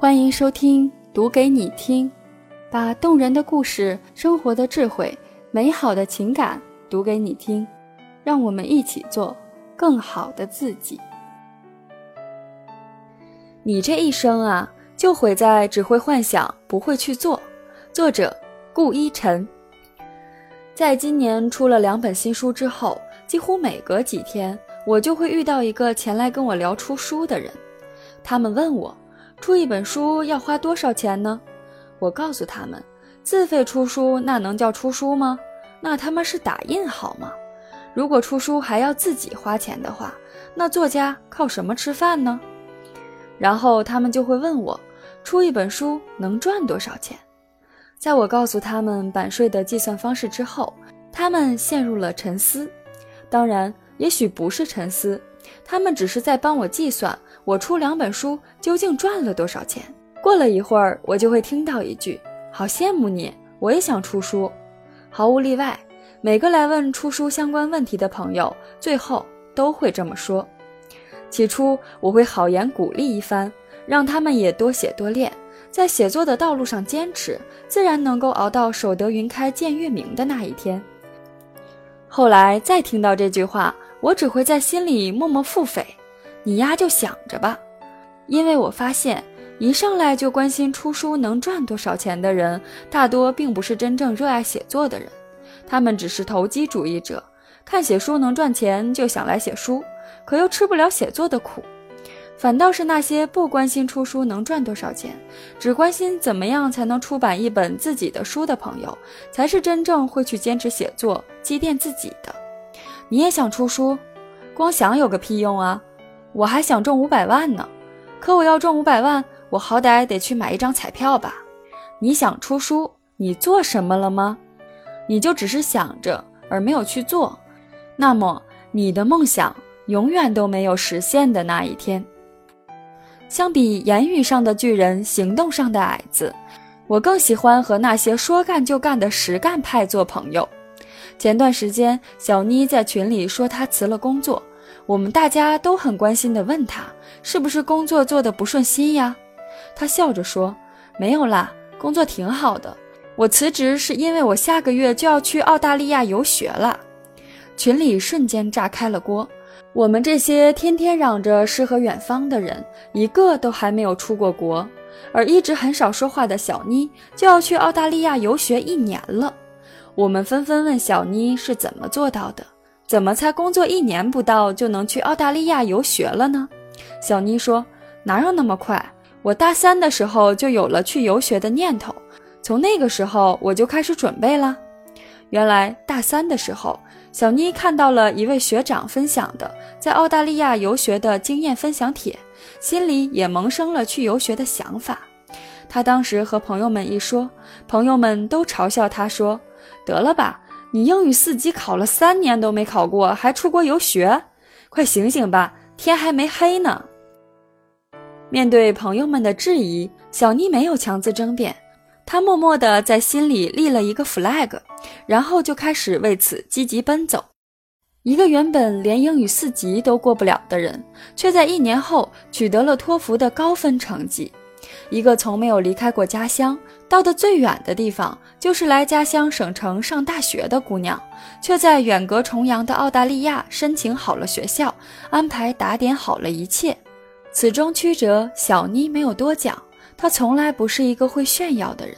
欢迎收听，读给你听，把动人的故事、生活的智慧、美好的情感读给你听，让我们一起做更好的自己。你这一生啊，就毁在只会幻想，不会去做。作者顾一晨。在今年出了两本新书之后，几乎每隔几天，我就会遇到一个前来跟我聊出书的人，他们问我。出一本书要花多少钱呢？我告诉他们，自费出书那能叫出书吗？那他妈是打印好吗？如果出书还要自己花钱的话，那作家靠什么吃饭呢？然后他们就会问我，出一本书能赚多少钱？在我告诉他们版税的计算方式之后，他们陷入了沉思。当然，也许不是沉思，他们只是在帮我计算。我出两本书究竟赚了多少钱？过了一会儿，我就会听到一句：“好羡慕你，我也想出书。”毫无例外，每个来问出书相关问题的朋友，最后都会这么说。起初，我会好言鼓励一番，让他们也多写多练，在写作的道路上坚持，自然能够熬到守得云开见月明的那一天。后来再听到这句话，我只会在心里默默腹诽。你丫就想着吧，因为我发现一上来就关心出书能赚多少钱的人，大多并不是真正热爱写作的人，他们只是投机主义者，看写书能赚钱就想来写书，可又吃不了写作的苦。反倒是那些不关心出书能赚多少钱，只关心怎么样才能出版一本自己的书的朋友，才是真正会去坚持写作、积淀自己的。你也想出书，光想有个屁用啊！我还想中五百万呢，可我要中五百万，我好歹得去买一张彩票吧。你想出书，你做什么了吗？你就只是想着而没有去做，那么你的梦想永远都没有实现的那一天。相比言语上的巨人，行动上的矮子，我更喜欢和那些说干就干的实干派做朋友。前段时间，小妮在群里说她辞了工作。我们大家都很关心地问她，是不是工作做得不顺心呀？她笑着说：“没有啦，工作挺好的。我辞职是因为我下个月就要去澳大利亚游学了。”群里瞬间炸开了锅。我们这些天天嚷着诗和远方的人，一个都还没有出过国，而一直很少说话的小妮就要去澳大利亚游学一年了。我们纷纷问小妮是怎么做到的。怎么才工作一年不到就能去澳大利亚游学了呢？小妮说：“哪有那么快？我大三的时候就有了去游学的念头，从那个时候我就开始准备了。”原来大三的时候，小妮看到了一位学长分享的在澳大利亚游学的经验分享帖，心里也萌生了去游学的想法。她当时和朋友们一说，朋友们都嘲笑她说：“得了吧。”你英语四级考了三年都没考过，还出国游学？快醒醒吧，天还没黑呢！面对朋友们的质疑，小妮没有强自争辩，她默默地在心里立了一个 flag，然后就开始为此积极奔走。一个原本连英语四级都过不了的人，却在一年后取得了托福的高分成绩。一个从没有离开过家乡，到的最远的地方就是来家乡省城上大学的姑娘，却在远隔重洋的澳大利亚申请好了学校，安排打点好了一切。此中曲折，小妮没有多讲。她从来不是一个会炫耀的人，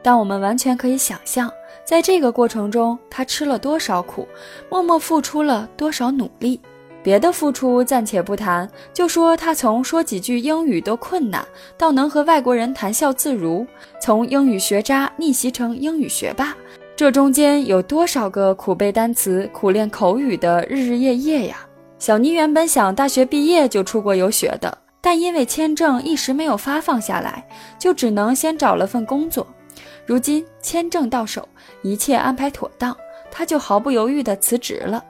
但我们完全可以想象，在这个过程中，她吃了多少苦，默默付出了多少努力。别的付出暂且不谈，就说他从说几句英语都困难，到能和外国人谈笑自如，从英语学渣逆袭成英语学霸，这中间有多少个苦背单词、苦练口语的日日夜夜呀？小妮原本想大学毕业就出国游学的，但因为签证一时没有发放下来，就只能先找了份工作。如今签证到手，一切安排妥当，他就毫不犹豫地辞职了。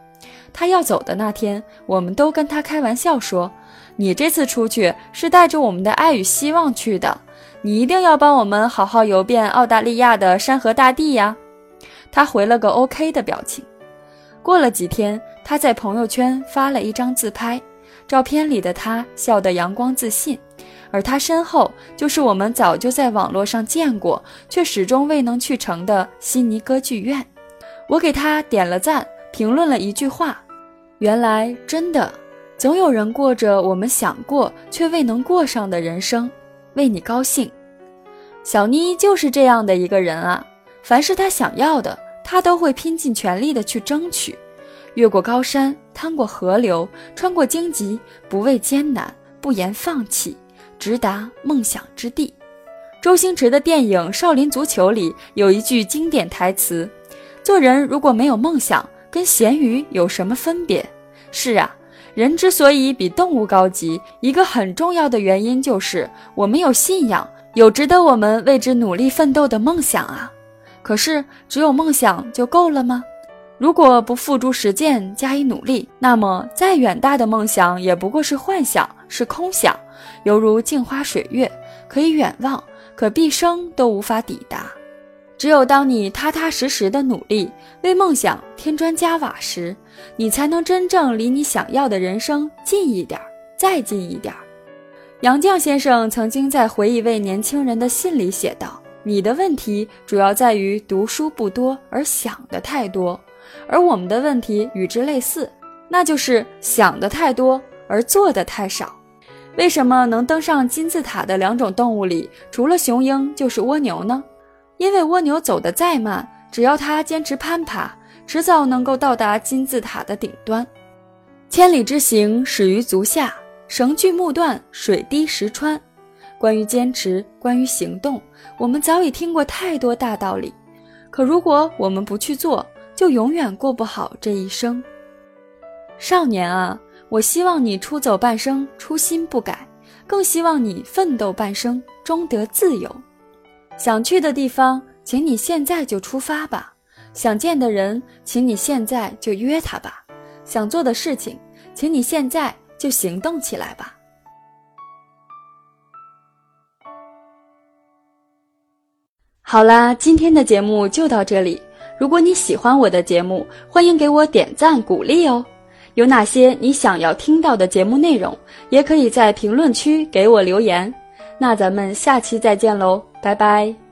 他要走的那天，我们都跟他开玩笑说：“你这次出去是带着我们的爱与希望去的，你一定要帮我们好好游遍澳大利亚的山河大地呀。”他回了个 OK 的表情。过了几天，他在朋友圈发了一张自拍，照片里的他笑得阳光自信，而他身后就是我们早就在网络上见过却始终未能去成的悉尼歌剧院。我给他点了赞，评论了一句话：“原来真的，总有人过着我们想过却未能过上的人生。”为你高兴，小妮就是这样的一个人啊！凡是她想要的，她都会拼尽全力的去争取。越过高山，趟过河流，穿过荆棘，不畏艰难，不言放弃，直达梦想之地。周星驰的电影《少林足球》里有一句经典台词：“做人如果没有梦想，跟咸鱼有什么分别？”是啊。人之所以比动物高级，一个很重要的原因就是我们有信仰，有值得我们为之努力奋斗的梦想啊。可是，只有梦想就够了吗？如果不付诸实践，加以努力，那么再远大的梦想也不过是幻想，是空想，犹如镜花水月，可以远望，可毕生都无法抵达。只有当你踏踏实实的努力，为梦想添砖加瓦时，你才能真正离你想要的人生近一点，再近一点。杨绛先生曾经在回一位年轻人的信里写道：“你的问题主要在于读书不多而想的太多，而我们的问题与之类似，那就是想的太多而做的太少。为什么能登上金字塔的两种动物里，除了雄鹰就是蜗牛呢？”因为蜗牛走得再慢，只要它坚持攀爬，迟早能够到达金字塔的顶端。千里之行，始于足下；绳锯木断，水滴石穿。关于坚持，关于行动，我们早已听过太多大道理。可如果我们不去做，就永远过不好这一生。少年啊，我希望你出走半生，初心不改；更希望你奋斗半生，终得自由。想去的地方，请你现在就出发吧；想见的人，请你现在就约他吧；想做的事情，请你现在就行动起来吧。好啦，今天的节目就到这里。如果你喜欢我的节目，欢迎给我点赞鼓励哦。有哪些你想要听到的节目内容，也可以在评论区给我留言。那咱们下期再见喽，拜拜。